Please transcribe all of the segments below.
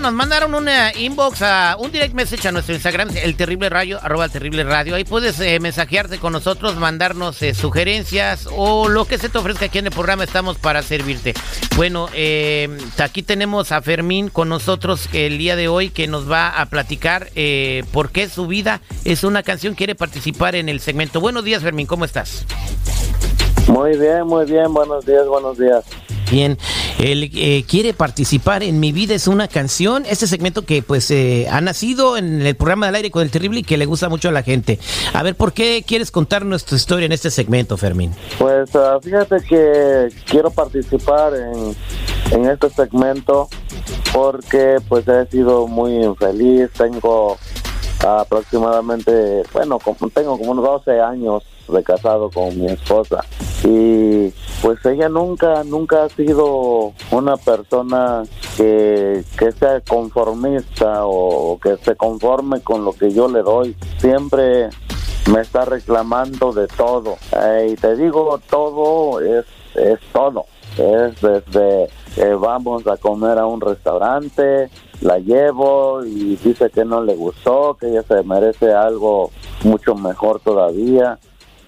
Nos mandaron una inbox a un direct message a nuestro Instagram, el terrible radio, arroba el terrible radio. Ahí puedes eh, mensajearte con nosotros, mandarnos eh, sugerencias o lo que se te ofrezca aquí en el programa. Estamos para servirte. Bueno, eh, aquí tenemos a Fermín con nosotros el día de hoy que nos va a platicar por qué su vida es una canción. Quiere participar en el segmento. Buenos días, Fermín, ¿cómo estás? Muy bien, muy bien. Buenos días, buenos días. Bien, él eh, quiere participar en Mi Vida es una canción, este segmento que pues eh, ha nacido en el programa del aire con el terrible y que le gusta mucho a la gente. A ver, ¿por qué quieres contar nuestra historia en este segmento, Fermín? Pues ah, fíjate que quiero participar en, en este segmento porque pues he sido muy infeliz, tengo aproximadamente, bueno, tengo como unos 12 años de casado con mi esposa y pues ella nunca nunca ha sido una persona que, que sea conformista o que se conforme con lo que yo le doy. Siempre me está reclamando de todo. Y te digo todo es es todo. Es desde que vamos a comer a un restaurante la llevo y dice que no le gustó que ella se merece algo mucho mejor todavía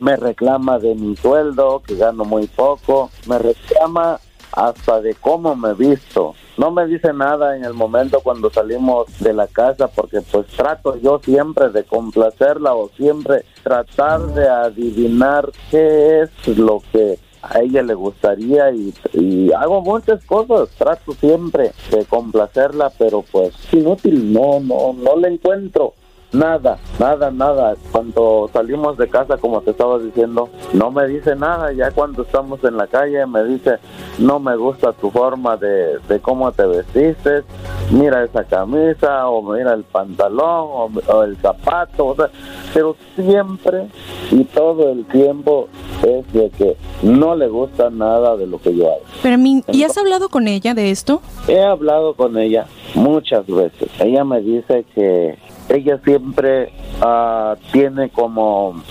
me reclama de mi sueldo, que gano muy poco, me reclama hasta de cómo me visto. No me dice nada en el momento cuando salimos de la casa porque pues trato yo siempre de complacerla o siempre tratar de adivinar qué es lo que a ella le gustaría y, y, hago muchas cosas, trato siempre de complacerla, pero pues inútil, no, no, no le encuentro Nada, nada, nada. Cuando salimos de casa, como te estaba diciendo, no me dice nada. Ya cuando estamos en la calle, me dice, no me gusta tu forma de, de cómo te vestiste. Mira esa camisa, o mira el pantalón, o, el zapato. O sea, pero siempre y todo el tiempo es de que no le gusta nada de lo que yo hago. Pero, ¿y has hablado con ella de esto? He hablado con ella muchas veces. Ella me dice que ella siempre uh, tiene como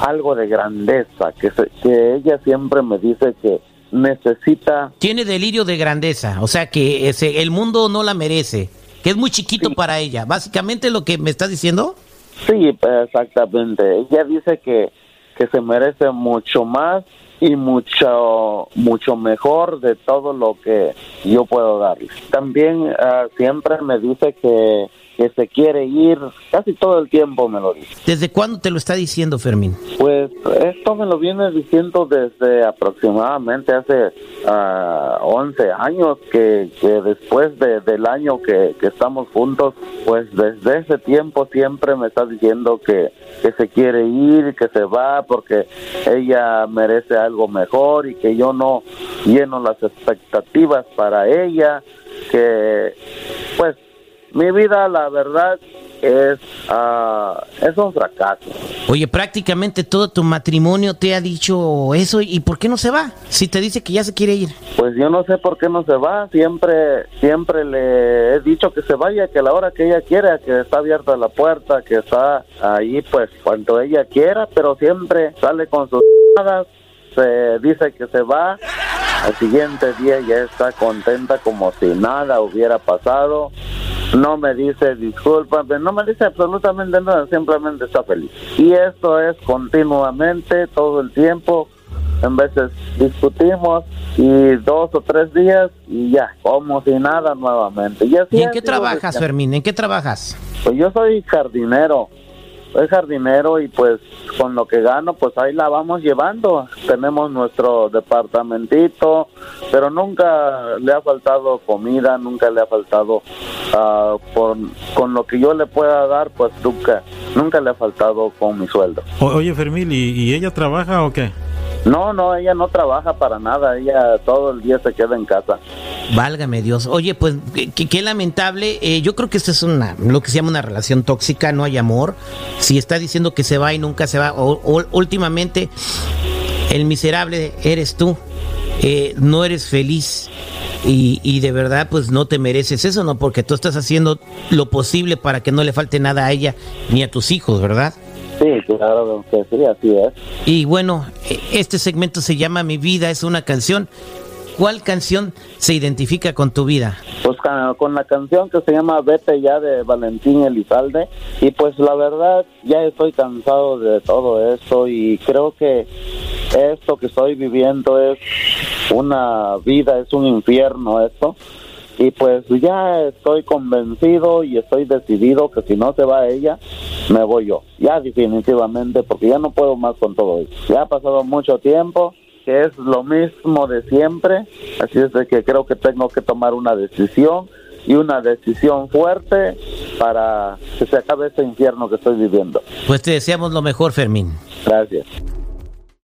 algo de grandeza, que, que ella siempre me dice que necesita... Tiene delirio de grandeza, o sea que ese, el mundo no la merece, que es muy chiquito para ella. Básicamente lo que me estás diciendo. Sí, exactamente. Ella dice que, que se merece mucho más y mucho mucho mejor de todo lo que yo puedo darle. También uh, siempre me dice que que se quiere ir, casi todo el tiempo me lo dice. ¿Desde cuándo te lo está diciendo Fermín? Pues esto me lo viene diciendo desde aproximadamente hace uh, ah, 11 años, que, que después de, del año que, que, estamos juntos, pues desde ese tiempo siempre me está diciendo que, que se quiere ir, que se va porque ella merece algo mejor y que yo no lleno las expectativas para ella, que pues mi vida, la verdad, es, uh, es un fracaso. Oye, prácticamente todo tu matrimonio te ha dicho eso y ¿por qué no se va? Si te dice que ya se quiere ir. Pues yo no sé por qué no se va. Siempre, siempre le he dicho que se vaya, que a la hora que ella quiera, que está abierta la puerta, que está ahí, pues cuando ella quiera, pero siempre sale con sus se dice que se va. Al siguiente día ya está contenta como si nada hubiera pasado no me dice disculpa, no me dice absolutamente nada, simplemente está feliz. Y esto es continuamente, todo el tiempo. En veces discutimos y dos o tres días y ya, como si nada nuevamente. ¿Y, en qué trabajas, Fermín? ¿En qué trabajas? Pues yo soy jardinero soy jardinero y pues con lo que gano pues ahí la vamos llevando. Tenemos nuestro departamentito, pero nunca le ha faltado comida, nunca le ha faltado uh, por, con lo que yo le pueda dar pues nunca, nunca le ha faltado con mi sueldo. oye Fermil, ¿y ella trabaja o qué? No, no, ella no trabaja para nada, ella todo el día se queda en casa. Válgame Dios. Oye, pues qué, lamentable. Eh, yo creo que esto es una, lo que se llama una relación tóxica, no hay amor. Si está diciendo que se va y nunca se va, o, últimamente el miserable eres tú, eh, no eres feliz. Y, y, de verdad pues no te mereces eso, ¿no? Porque tú estás haciendo lo posible para que no le falte nada a ella ni a tus hijos, ¿verdad? Sí, claro sí, así es. Y bueno, este segmento se llama Mi vida es una canción. ¿Cuál canción se identifica con tu vida? Pues con la canción que se llama Vete ya de Valentín Elizalde y pues la verdad ya estoy cansado de todo esto y creo que esto que estoy viviendo es una vida, es un infierno esto y pues ya estoy convencido y estoy decidido que si no se va ella, me voy yo. Ya definitivamente, porque ya no puedo más con todo esto. Ya ha pasado mucho tiempo, que es lo mismo de siempre, así es de que creo que tengo que tomar una decisión y una decisión fuerte para que se acabe este infierno que estoy viviendo. Pues te deseamos lo mejor, Fermín. Gracias.